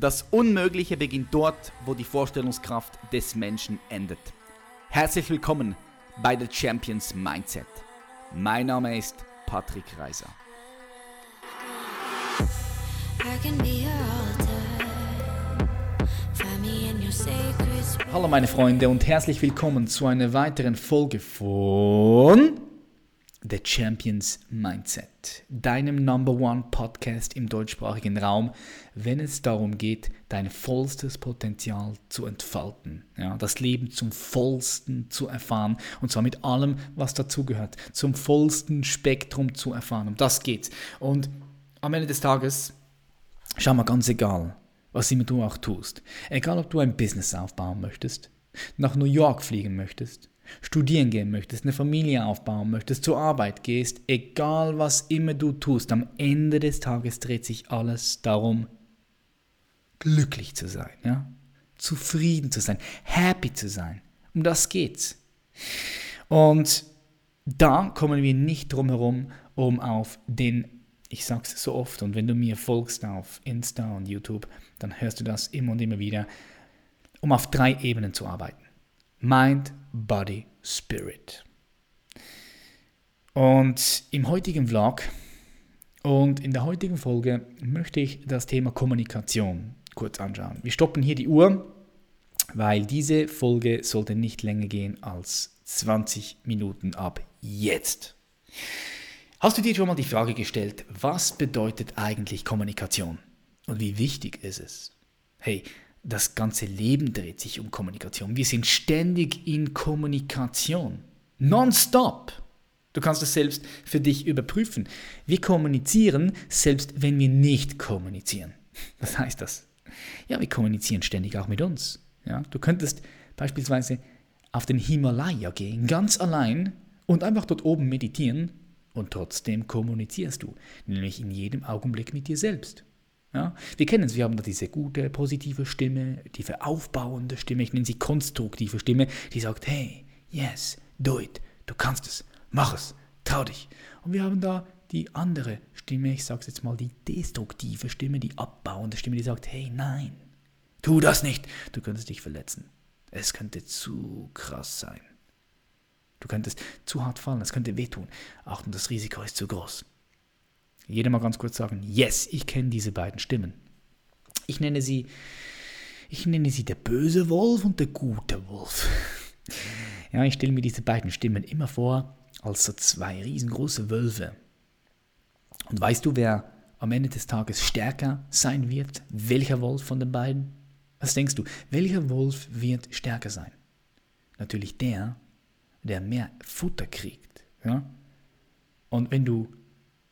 Das Unmögliche beginnt dort, wo die Vorstellungskraft des Menschen endet. Herzlich willkommen bei The Champions Mindset. Mein Name ist Patrick Reiser. Hallo meine Freunde und herzlich willkommen zu einer weiteren Folge von The Champions Mindset, deinem Number One Podcast im deutschsprachigen Raum, wenn es darum geht, dein vollstes Potenzial zu entfalten, ja, das Leben zum vollsten zu erfahren und zwar mit allem, was dazugehört, zum vollsten Spektrum zu erfahren. Um das geht's. Und am Ende des Tages, schau mal ganz egal, was immer du auch tust, egal ob du ein Business aufbauen möchtest, nach New York fliegen möchtest, studieren gehen möchtest, eine Familie aufbauen möchtest, zur Arbeit gehst, egal was immer du tust, am Ende des Tages dreht sich alles darum, glücklich zu sein, ja? zufrieden zu sein, happy zu sein. Um das geht's. Und da kommen wir nicht drum herum, um auf den, ich sag's so oft, und wenn du mir folgst auf Insta und YouTube, dann hörst du das immer und immer wieder, um auf drei Ebenen zu arbeiten. Mind, Body, Spirit. Und im heutigen Vlog und in der heutigen Folge möchte ich das Thema Kommunikation kurz anschauen. Wir stoppen hier die Uhr, weil diese Folge sollte nicht länger gehen als 20 Minuten ab jetzt. Hast du dir schon mal die Frage gestellt, was bedeutet eigentlich Kommunikation und wie wichtig ist es? Hey, das ganze Leben dreht sich um Kommunikation. Wir sind ständig in Kommunikation. Nonstop. Du kannst es selbst für dich überprüfen. Wir kommunizieren, selbst wenn wir nicht kommunizieren. Was heißt das? Ja, wir kommunizieren ständig auch mit uns. Ja, du könntest beispielsweise auf den Himalaya gehen, ganz allein und einfach dort oben meditieren und trotzdem kommunizierst du, nämlich in jedem Augenblick mit dir selbst. Ja? Wir kennen es, wir haben da diese gute, positive Stimme, diese aufbauende Stimme, ich nenne sie konstruktive Stimme, die sagt, hey, yes, do it, du kannst es, mach es, trau dich. Und wir haben da die andere Stimme, ich sage jetzt mal die destruktive Stimme, die abbauende Stimme, die sagt, hey, nein, tu das nicht, du könntest dich verletzen. Es könnte zu krass sein. Du könntest zu hart fallen, es könnte wehtun. Achtung, das Risiko ist zu groß. Jeder mal ganz kurz sagen, yes, ich kenne diese beiden Stimmen. Ich nenne sie, ich nenne sie der böse Wolf und der gute Wolf. Ja, ich stelle mir diese beiden Stimmen immer vor als so zwei riesengroße Wölfe. Und weißt du, wer am Ende des Tages stärker sein wird? Welcher Wolf von den beiden? Was denkst du? Welcher Wolf wird stärker sein? Natürlich der, der mehr Futter kriegt. Ja? Und wenn du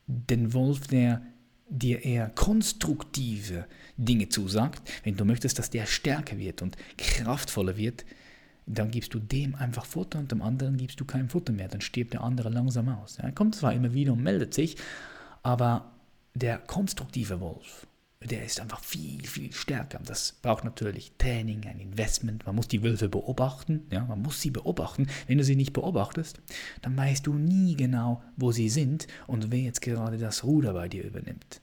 den Wolf, der dir eher konstruktive Dinge zusagt, wenn du möchtest, dass der stärker wird und kraftvoller wird, dann gibst du dem einfach Futter und dem anderen gibst du kein Futter mehr. Dann stirbt der andere langsam aus. Er kommt zwar immer wieder und meldet sich, aber der konstruktive Wolf, der ist einfach viel, viel stärker. Das braucht natürlich Training, ein Investment. Man muss die Wölfe beobachten. Ja, man muss sie beobachten. Wenn du sie nicht beobachtest, dann weißt du nie genau, wo sie sind und wer jetzt gerade das Ruder bei dir übernimmt.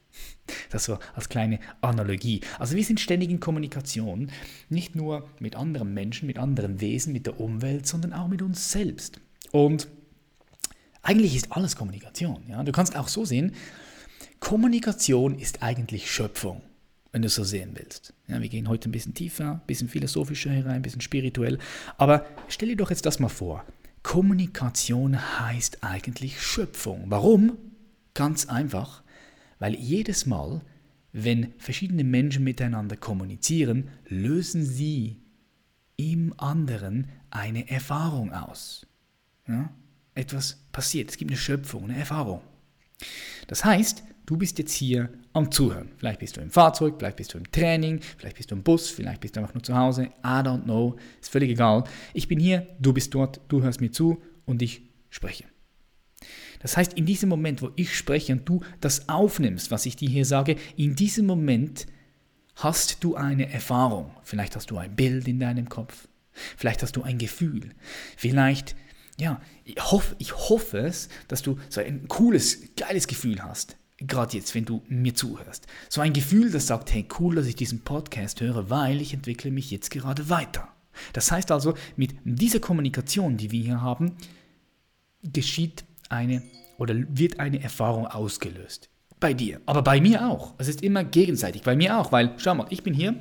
Das so als kleine Analogie. Also wir sind ständig in Kommunikation, nicht nur mit anderen Menschen, mit anderen Wesen, mit der Umwelt, sondern auch mit uns selbst. Und eigentlich ist alles Kommunikation. Ja? Du kannst auch so sehen, Kommunikation ist eigentlich Schöpfung, wenn du es so sehen willst. Ja, wir gehen heute ein bisschen tiefer, ein bisschen philosophischer herein, ein bisschen spirituell. Aber stell dir doch jetzt das mal vor. Kommunikation heißt eigentlich Schöpfung. Warum? Ganz einfach, weil jedes Mal, wenn verschiedene Menschen miteinander kommunizieren, lösen sie im anderen eine Erfahrung aus. Ja? Etwas passiert, es gibt eine Schöpfung, eine Erfahrung. Das heißt, Du bist jetzt hier am Zuhören. Vielleicht bist du im Fahrzeug, vielleicht bist du im Training, vielleicht bist du im Bus, vielleicht bist du einfach nur zu Hause. I don't know. Ist völlig egal. Ich bin hier, du bist dort, du hörst mir zu und ich spreche. Das heißt, in diesem Moment, wo ich spreche und du das aufnimmst, was ich dir hier sage, in diesem Moment hast du eine Erfahrung. Vielleicht hast du ein Bild in deinem Kopf. Vielleicht hast du ein Gefühl. Vielleicht, ja, ich hoffe, ich hoffe es, dass du so ein cooles, geiles Gefühl hast gerade jetzt, wenn du mir zuhörst. So ein Gefühl, das sagt, hey, cool, dass ich diesen Podcast höre, weil ich entwickle mich jetzt gerade weiter. Das heißt also, mit dieser Kommunikation, die wir hier haben, geschieht eine oder wird eine Erfahrung ausgelöst. Bei dir, aber bei mir auch. Es ist immer gegenseitig, bei mir auch, weil, schau mal, ich bin hier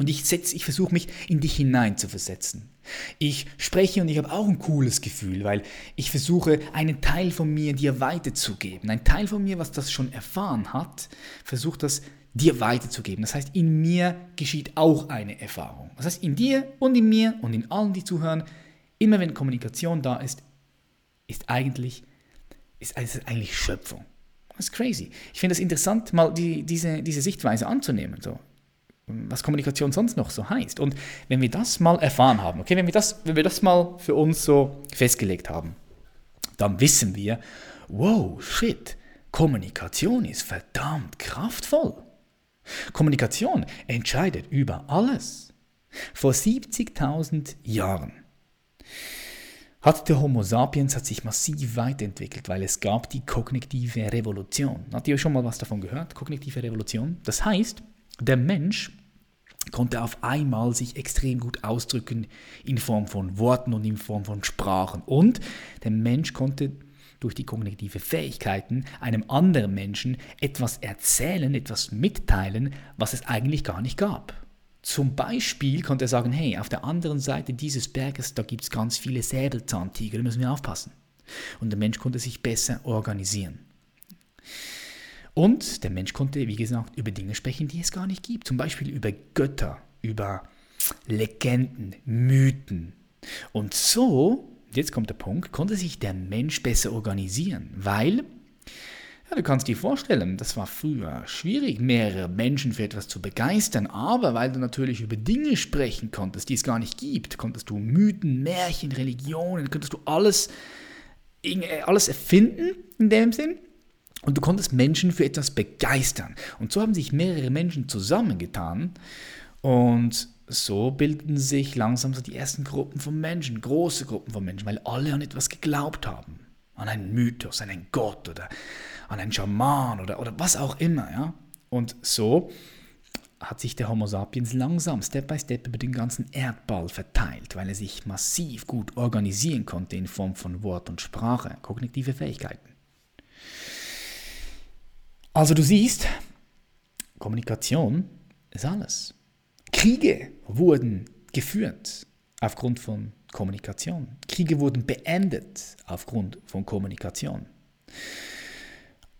und ich, ich versuche mich in dich hinein zu versetzen. Ich spreche und ich habe auch ein cooles Gefühl, weil ich versuche, einen Teil von mir dir weiterzugeben. Ein Teil von mir, was das schon erfahren hat, versucht das dir weiterzugeben. Das heißt, in mir geschieht auch eine Erfahrung. Das heißt, in dir und in mir und in allen, die zuhören, immer wenn Kommunikation da ist, ist eigentlich, ist eigentlich Schöpfung. Das ist crazy. Ich finde es interessant, mal die, diese, diese Sichtweise anzunehmen. So was Kommunikation sonst noch so heißt. Und wenn wir das mal erfahren haben, okay, wenn wir das, wenn wir das mal für uns so festgelegt haben, dann wissen wir, wow, shit, Kommunikation ist verdammt kraftvoll. Kommunikation entscheidet über alles. Vor 70.000 Jahren hat der Homo sapiens hat sich massiv weiterentwickelt, weil es gab die kognitive Revolution. Habt ihr schon mal was davon gehört? Kognitive Revolution. Das heißt, der Mensch konnte auf einmal sich extrem gut ausdrücken in Form von Worten und in Form von Sprachen. Und der Mensch konnte durch die kognitive Fähigkeiten einem anderen Menschen etwas erzählen, etwas mitteilen, was es eigentlich gar nicht gab. Zum Beispiel konnte er sagen, hey, auf der anderen Seite dieses Berges, da gibt es ganz viele Säbelzahntiger, da müssen wir aufpassen. Und der Mensch konnte sich besser organisieren. Und der Mensch konnte, wie gesagt, über Dinge sprechen, die es gar nicht gibt. Zum Beispiel über Götter, über Legenden, Mythen. Und so, jetzt kommt der Punkt, konnte sich der Mensch besser organisieren, weil, ja, du kannst dir vorstellen, das war früher schwierig, mehrere Menschen für etwas zu begeistern, aber weil du natürlich über Dinge sprechen konntest, die es gar nicht gibt, konntest du Mythen, Märchen, Religionen, konntest du alles, alles erfinden in dem Sinn und du konntest Menschen für etwas begeistern. Und so haben sich mehrere Menschen zusammengetan und so bilden sich langsam so die ersten Gruppen von Menschen, große Gruppen von Menschen, weil alle an etwas geglaubt haben. An einen Mythos, an einen Gott oder an einen Schaman oder, oder was auch immer. Ja? Und so hat sich der Homo sapiens langsam, Step by Step über den ganzen Erdball verteilt, weil er sich massiv gut organisieren konnte in Form von Wort und Sprache, kognitive Fähigkeiten. Also du siehst, Kommunikation ist alles. Kriege wurden geführt aufgrund von Kommunikation. Kriege wurden beendet aufgrund von Kommunikation.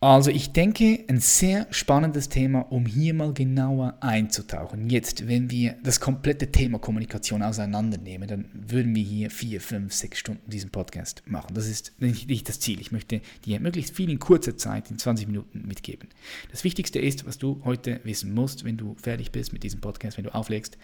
Also ich denke, ein sehr spannendes Thema, um hier mal genauer einzutauchen. Jetzt, wenn wir das komplette Thema Kommunikation auseinandernehmen, dann würden wir hier vier, fünf, sechs Stunden diesen Podcast machen. Das ist nicht das Ziel. Ich möchte dir möglichst viel in kurzer Zeit, in 20 Minuten mitgeben. Das Wichtigste ist, was du heute wissen musst, wenn du fertig bist mit diesem Podcast, wenn du auflegst,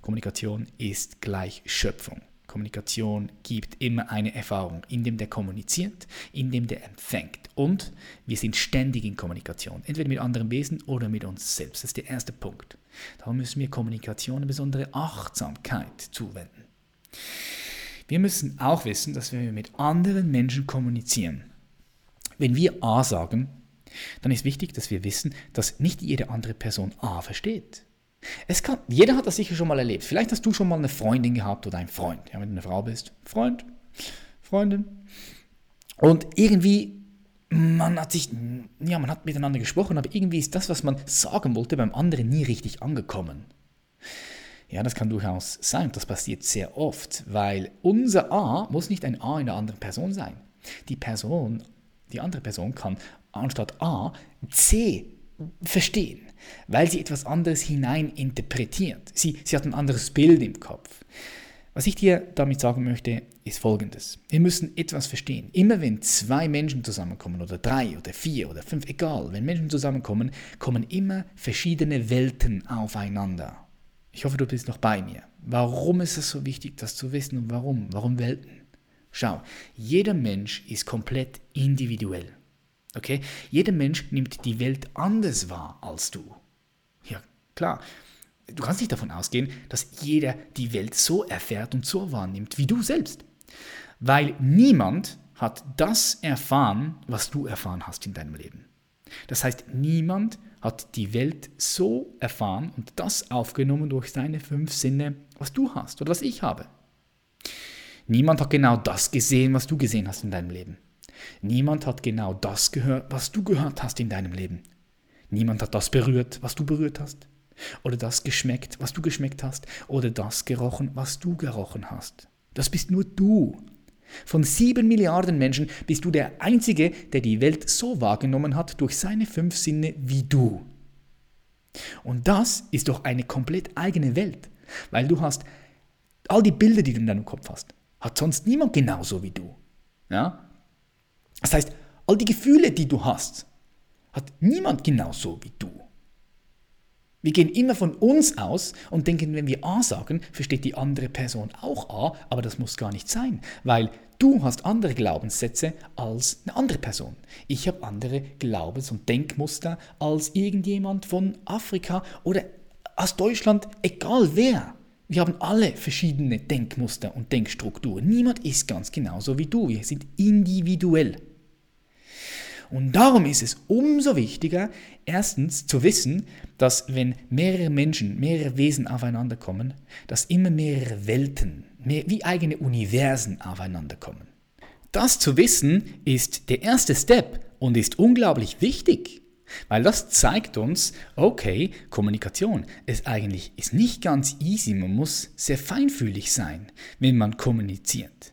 Kommunikation ist gleich Schöpfung. Kommunikation gibt immer eine Erfahrung, indem der kommuniziert, indem der empfängt. Und wir sind ständig in Kommunikation, entweder mit anderen Wesen oder mit uns selbst. Das ist der erste Punkt. Darum müssen wir Kommunikation eine besondere Achtsamkeit zuwenden. Wir müssen auch wissen, dass wir mit anderen Menschen kommunizieren. Wenn wir A sagen, dann ist wichtig, dass wir wissen, dass nicht jede andere Person A versteht. Es kann, jeder hat das sicher schon mal erlebt. Vielleicht hast du schon mal eine Freundin gehabt oder einen Freund. Ja, wenn du eine Frau bist. Freund, Freundin. Und irgendwie, man hat sich, ja, man hat miteinander gesprochen, aber irgendwie ist das, was man sagen wollte, beim anderen nie richtig angekommen. Ja, das kann durchaus sein. Das passiert sehr oft, weil unser A muss nicht ein A in der anderen Person sein. Die Person, die andere Person kann anstatt A C verstehen weil sie etwas anderes hineininterpretiert. Sie, sie hat ein anderes Bild im Kopf. Was ich dir damit sagen möchte, ist folgendes. Wir müssen etwas verstehen. Immer wenn zwei Menschen zusammenkommen, oder drei, oder vier, oder fünf, egal, wenn Menschen zusammenkommen, kommen immer verschiedene Welten aufeinander. Ich hoffe, du bist noch bei mir. Warum ist es so wichtig, das zu wissen und warum? Warum Welten? Schau, jeder Mensch ist komplett individuell. Okay? Jeder Mensch nimmt die Welt anders wahr als du. Ja, klar. Du kannst nicht davon ausgehen, dass jeder die Welt so erfährt und so wahrnimmt wie du selbst. Weil niemand hat das erfahren, was du erfahren hast in deinem Leben. Das heißt, niemand hat die Welt so erfahren und das aufgenommen durch seine fünf Sinne, was du hast oder was ich habe. Niemand hat genau das gesehen, was du gesehen hast in deinem Leben. Niemand hat genau das gehört, was du gehört hast in deinem Leben. Niemand hat das berührt, was du berührt hast. Oder das geschmeckt, was du geschmeckt hast. Oder das gerochen, was du gerochen hast. Das bist nur du. Von sieben Milliarden Menschen bist du der Einzige, der die Welt so wahrgenommen hat durch seine fünf Sinne wie du. Und das ist doch eine komplett eigene Welt, weil du hast all die Bilder, die du in deinem Kopf hast, hat sonst niemand genauso wie du. Ja? Das heißt, all die Gefühle, die du hast, hat niemand genauso wie du. Wir gehen immer von uns aus und denken, wenn wir A sagen, versteht die andere Person auch A, aber das muss gar nicht sein, weil du hast andere Glaubenssätze als eine andere Person. Ich habe andere Glaubens- und Denkmuster als irgendjemand von Afrika oder aus Deutschland, egal wer. Wir haben alle verschiedene Denkmuster und Denkstrukturen. Niemand ist ganz genauso wie du. Wir sind individuell. Und darum ist es umso wichtiger, erstens zu wissen, dass wenn mehrere Menschen, mehrere Wesen aufeinander kommen, dass immer mehrere Welten, mehr, wie eigene Universen aufeinander kommen. Das zu wissen ist der erste Step und ist unglaublich wichtig. Weil das zeigt uns, okay, Kommunikation ist eigentlich ist nicht ganz easy, man muss sehr feinfühlig sein, wenn man kommuniziert.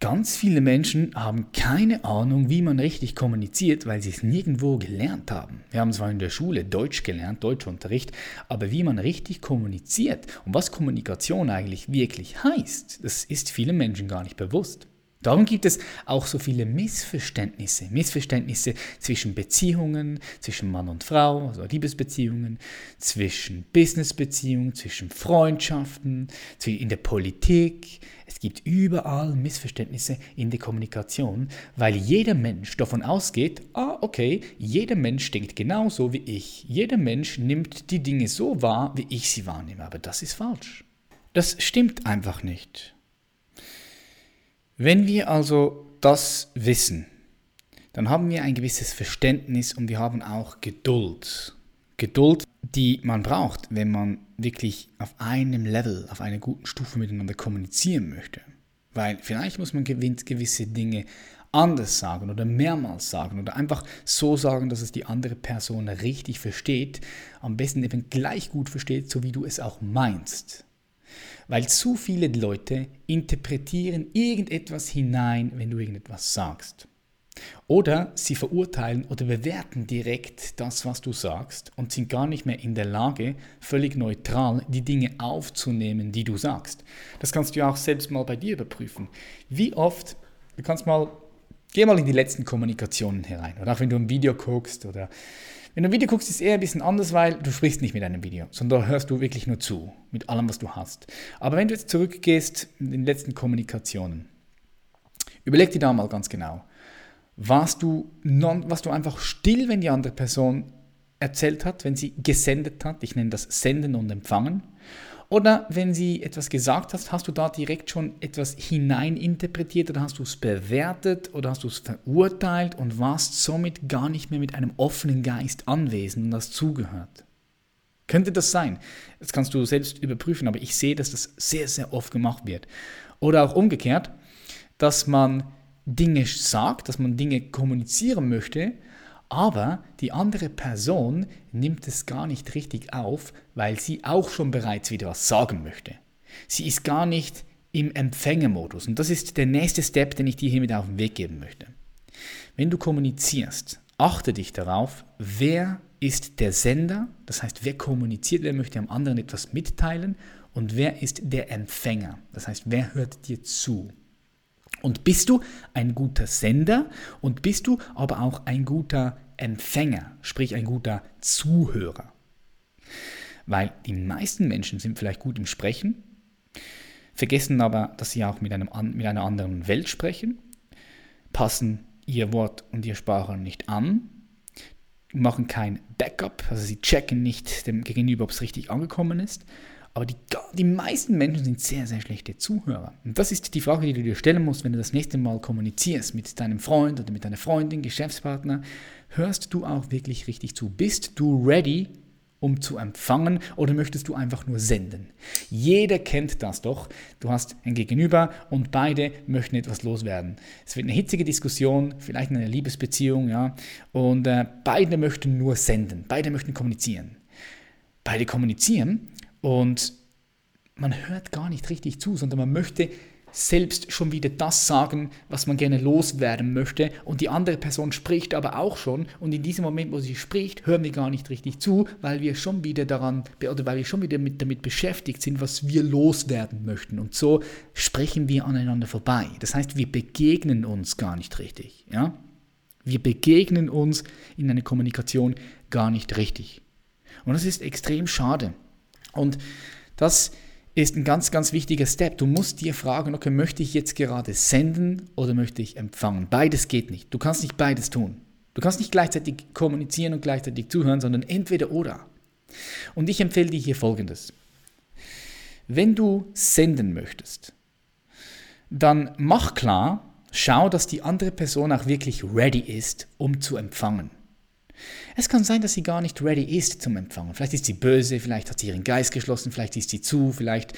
Ganz viele Menschen haben keine Ahnung, wie man richtig kommuniziert, weil sie es nirgendwo gelernt haben. Wir haben zwar in der Schule Deutsch gelernt, Deutschunterricht, aber wie man richtig kommuniziert und was Kommunikation eigentlich wirklich heißt, das ist vielen Menschen gar nicht bewusst. Darum gibt es auch so viele Missverständnisse. Missverständnisse zwischen Beziehungen, zwischen Mann und Frau, also Liebesbeziehungen, zwischen Businessbeziehungen, zwischen Freundschaften, in der Politik. Es gibt überall Missverständnisse in der Kommunikation, weil jeder Mensch davon ausgeht, ah, okay, jeder Mensch denkt genauso wie ich. Jeder Mensch nimmt die Dinge so wahr, wie ich sie wahrnehme. Aber das ist falsch. Das stimmt einfach nicht. Wenn wir also das wissen, dann haben wir ein gewisses Verständnis und wir haben auch Geduld. Geduld, die man braucht, wenn man wirklich auf einem Level, auf einer guten Stufe miteinander kommunizieren möchte. Weil vielleicht muss man gewisse Dinge anders sagen oder mehrmals sagen oder einfach so sagen, dass es die andere Person richtig versteht, am besten eben gleich gut versteht, so wie du es auch meinst weil zu viele Leute interpretieren irgendetwas hinein, wenn du irgendetwas sagst. Oder sie verurteilen oder bewerten direkt das, was du sagst und sind gar nicht mehr in der Lage, völlig neutral die Dinge aufzunehmen, die du sagst. Das kannst du ja auch selbst mal bei dir überprüfen. Wie oft, du kannst mal, geh mal in die letzten Kommunikationen herein. Oder auch wenn du ein Video guckst oder wenn du ein Video guckst, ist es eher ein bisschen anders, weil du sprichst nicht mit einem Video, sondern hörst du wirklich nur zu, mit allem, was du hast. Aber wenn du jetzt zurückgehst in den letzten Kommunikationen, überleg dir da mal ganz genau, warst du, non, warst du einfach still, wenn die andere Person erzählt hat, wenn sie gesendet hat, ich nenne das Senden und Empfangen, oder wenn sie etwas gesagt hat, hast du da direkt schon etwas hineininterpretiert oder hast du es bewertet oder hast du es verurteilt und warst somit gar nicht mehr mit einem offenen Geist anwesend und das zugehört. Könnte das sein? Das kannst du selbst überprüfen, aber ich sehe, dass das sehr, sehr oft gemacht wird. Oder auch umgekehrt, dass man Dinge sagt, dass man Dinge kommunizieren möchte, aber die andere Person nimmt es gar nicht richtig auf, weil sie auch schon bereits wieder was sagen möchte. Sie ist gar nicht im Empfängermodus. Und das ist der nächste Step, den ich dir hiermit auf den Weg geben möchte. Wenn du kommunizierst, achte dich darauf, wer ist der Sender, das heißt, wer kommuniziert, wer möchte am anderen etwas mitteilen und wer ist der Empfänger, das heißt, wer hört dir zu. Und bist du ein guter Sender und bist du aber auch ein guter Empfänger, sprich ein guter Zuhörer. Weil die meisten Menschen sind vielleicht gut im Sprechen, vergessen aber, dass sie auch mit, einem, mit einer anderen Welt sprechen, passen ihr Wort und ihr Sprache nicht an, machen kein Backup, also sie checken nicht dem Gegenüber, ob es richtig angekommen ist. Aber die, die meisten Menschen sind sehr, sehr schlechte Zuhörer. Und das ist die Frage, die du dir stellen musst, wenn du das nächste Mal kommunizierst mit deinem Freund oder mit deiner Freundin, Geschäftspartner. Hörst du auch wirklich richtig zu? Bist du ready, um zu empfangen oder möchtest du einfach nur senden? Jeder kennt das doch. Du hast ein Gegenüber und beide möchten etwas loswerden. Es wird eine hitzige Diskussion, vielleicht eine Liebesbeziehung, ja, und äh, beide möchten nur senden, beide möchten kommunizieren. Beide kommunizieren und man hört gar nicht richtig zu, sondern man möchte selbst schon wieder das sagen, was man gerne loswerden möchte. Und die andere Person spricht aber auch schon. Und in diesem Moment, wo sie spricht, hören wir gar nicht richtig zu, weil wir schon wieder daran, oder weil wir schon wieder mit, damit beschäftigt sind, was wir loswerden möchten. Und so sprechen wir aneinander vorbei. Das heißt, wir begegnen uns gar nicht richtig. Ja? Wir begegnen uns in einer Kommunikation gar nicht richtig. Und das ist extrem schade. Und das ist ein ganz, ganz wichtiger Step. Du musst dir fragen, okay, möchte ich jetzt gerade senden oder möchte ich empfangen? Beides geht nicht. Du kannst nicht beides tun. Du kannst nicht gleichzeitig kommunizieren und gleichzeitig zuhören, sondern entweder oder. Und ich empfehle dir hier Folgendes. Wenn du senden möchtest, dann mach klar, schau, dass die andere Person auch wirklich ready ist, um zu empfangen. Es kann sein, dass sie gar nicht ready ist zum Empfangen. Vielleicht ist sie böse, vielleicht hat sie ihren Geist geschlossen, vielleicht ist sie zu, vielleicht,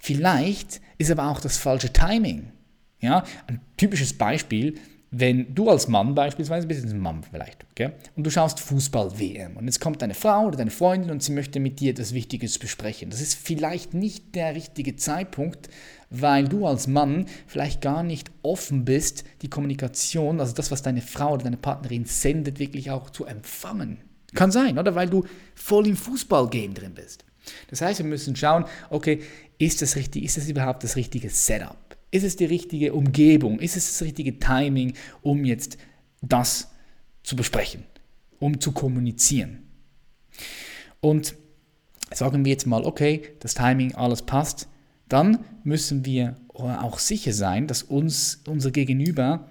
vielleicht ist aber auch das falsche Timing. Ja, ein typisches Beispiel, wenn du als Mann beispielsweise, bist ein Mann vielleicht, okay, und du schaust Fußball-WM und jetzt kommt deine Frau oder deine Freundin und sie möchte mit dir etwas Wichtiges besprechen. Das ist vielleicht nicht der richtige Zeitpunkt, weil du als Mann vielleicht gar nicht offen bist, die Kommunikation, also das, was deine Frau oder deine Partnerin sendet, wirklich auch zu empfangen. Kann sein, oder? Weil du voll im Fußballgame drin bist. Das heißt, wir müssen schauen, okay, ist das richtig, ist das überhaupt das richtige Setup? Ist es die richtige Umgebung? Ist es das richtige Timing, um jetzt das zu besprechen, um zu kommunizieren? Und sagen wir jetzt mal, okay, das Timing, alles passt, dann müssen wir auch sicher sein, dass uns unser Gegenüber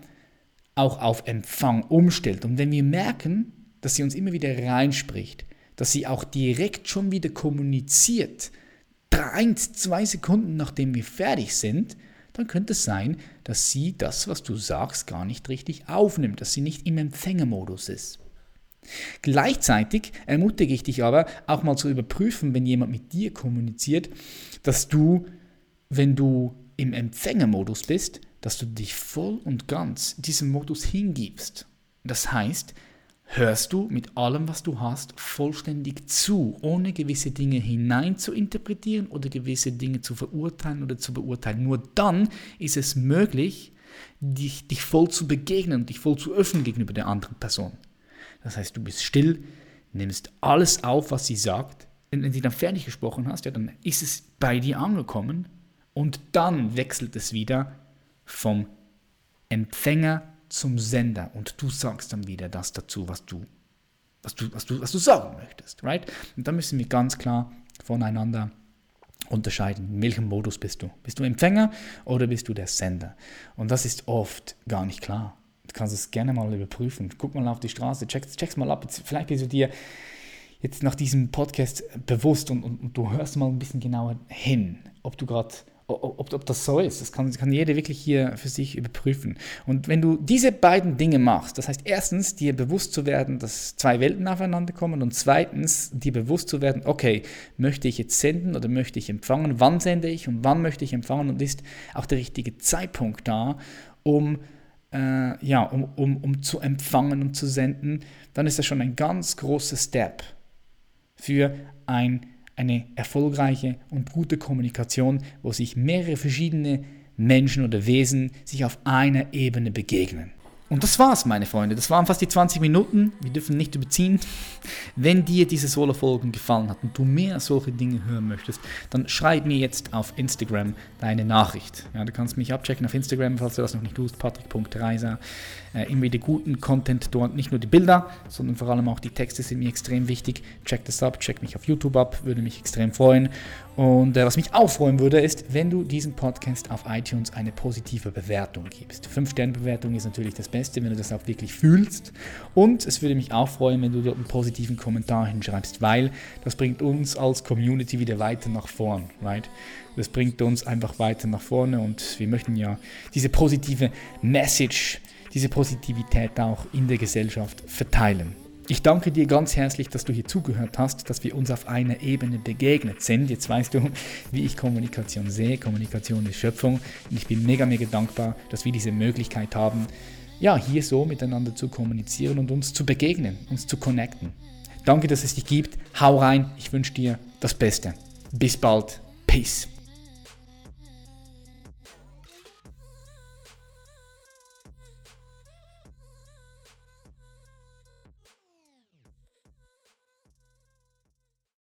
auch auf Empfang umstellt. Und wenn wir merken, dass sie uns immer wieder reinspricht, dass sie auch direkt schon wieder kommuniziert, drei, zwei Sekunden nachdem wir fertig sind, dann könnte es sein, dass sie das, was du sagst, gar nicht richtig aufnimmt, dass sie nicht im Empfängermodus ist. Gleichzeitig ermutige ich dich aber auch mal zu überprüfen, wenn jemand mit dir kommuniziert, dass du wenn du im Empfängermodus bist, dass du dich voll und ganz diesem Modus hingibst. Das heißt, hörst du mit allem, was du hast, vollständig zu, ohne gewisse Dinge hinein zu interpretieren oder gewisse Dinge zu verurteilen oder zu beurteilen. Nur dann ist es möglich, dich, dich voll zu begegnen und dich voll zu öffnen gegenüber der anderen Person. Das heißt, du bist still, nimmst alles auf, was sie sagt. Wenn sie dann fertig gesprochen hast, ja, dann ist es bei dir angekommen und dann wechselt es wieder vom Empfänger zum Sender und du sagst dann wieder das dazu, was du, was du, was du, was du sagen möchtest. Right? Und da müssen wir ganz klar voneinander unterscheiden. In welchem Modus bist du? Bist du Empfänger oder bist du der Sender? Und das ist oft gar nicht klar. Du kannst es gerne mal überprüfen. Guck mal auf die Straße, check's, check's mal ab. Vielleicht bist du dir jetzt nach diesem Podcast bewusst und, und, und du hörst mal ein bisschen genauer hin, ob du gerade ob, ob das so ist. Das kann, kann jeder wirklich hier für sich überprüfen. Und wenn du diese beiden Dinge machst, das heißt erstens, dir bewusst zu werden, dass zwei Welten aufeinander kommen und zweitens, dir bewusst zu werden, okay, möchte ich jetzt senden oder möchte ich empfangen, wann sende ich und wann möchte ich empfangen und ist auch der richtige Zeitpunkt da, um, äh, ja, um, um, um zu empfangen und zu senden, dann ist das schon ein ganz großer Step für ein eine erfolgreiche und gute Kommunikation, wo sich mehrere verschiedene Menschen oder Wesen sich auf einer Ebene begegnen. Und das war's, meine Freunde. Das waren fast die 20 Minuten. Wir dürfen nicht überziehen. Wenn dir diese Solo-Folgen gefallen hat und du mehr solche Dinge hören möchtest, dann schreib mir jetzt auf Instagram deine Nachricht. Ja, du kannst mich abchecken auf Instagram, falls du das noch nicht tust, patrick.reiser. Äh, immer wieder guten Content dort. Nicht nur die Bilder, sondern vor allem auch die Texte sind mir extrem wichtig. Check das ab, check mich auf YouTube ab, würde mich extrem freuen. Und äh, was mich auch freuen würde, ist, wenn du diesen Podcast auf iTunes eine positive Bewertung gibst. 5-Sterne-Bewertung ist natürlich das Beste Beste, wenn du das auch wirklich fühlst. Und es würde mich auch freuen, wenn du dort einen positiven Kommentar hinschreibst, weil das bringt uns als Community wieder weiter nach vorn, right? Das bringt uns einfach weiter nach vorne und wir möchten ja diese positive Message, diese Positivität auch in der Gesellschaft verteilen. Ich danke dir ganz herzlich, dass du hier zugehört hast, dass wir uns auf einer Ebene begegnet sind. Jetzt weißt du, wie ich Kommunikation sehe. Kommunikation ist Schöpfung. Und ich bin mega, mega dankbar, dass wir diese Möglichkeit haben, ja, hier so miteinander zu kommunizieren und uns zu begegnen, uns zu connecten. Danke, dass es dich gibt. Hau rein. Ich wünsche dir das Beste. Bis bald. Peace.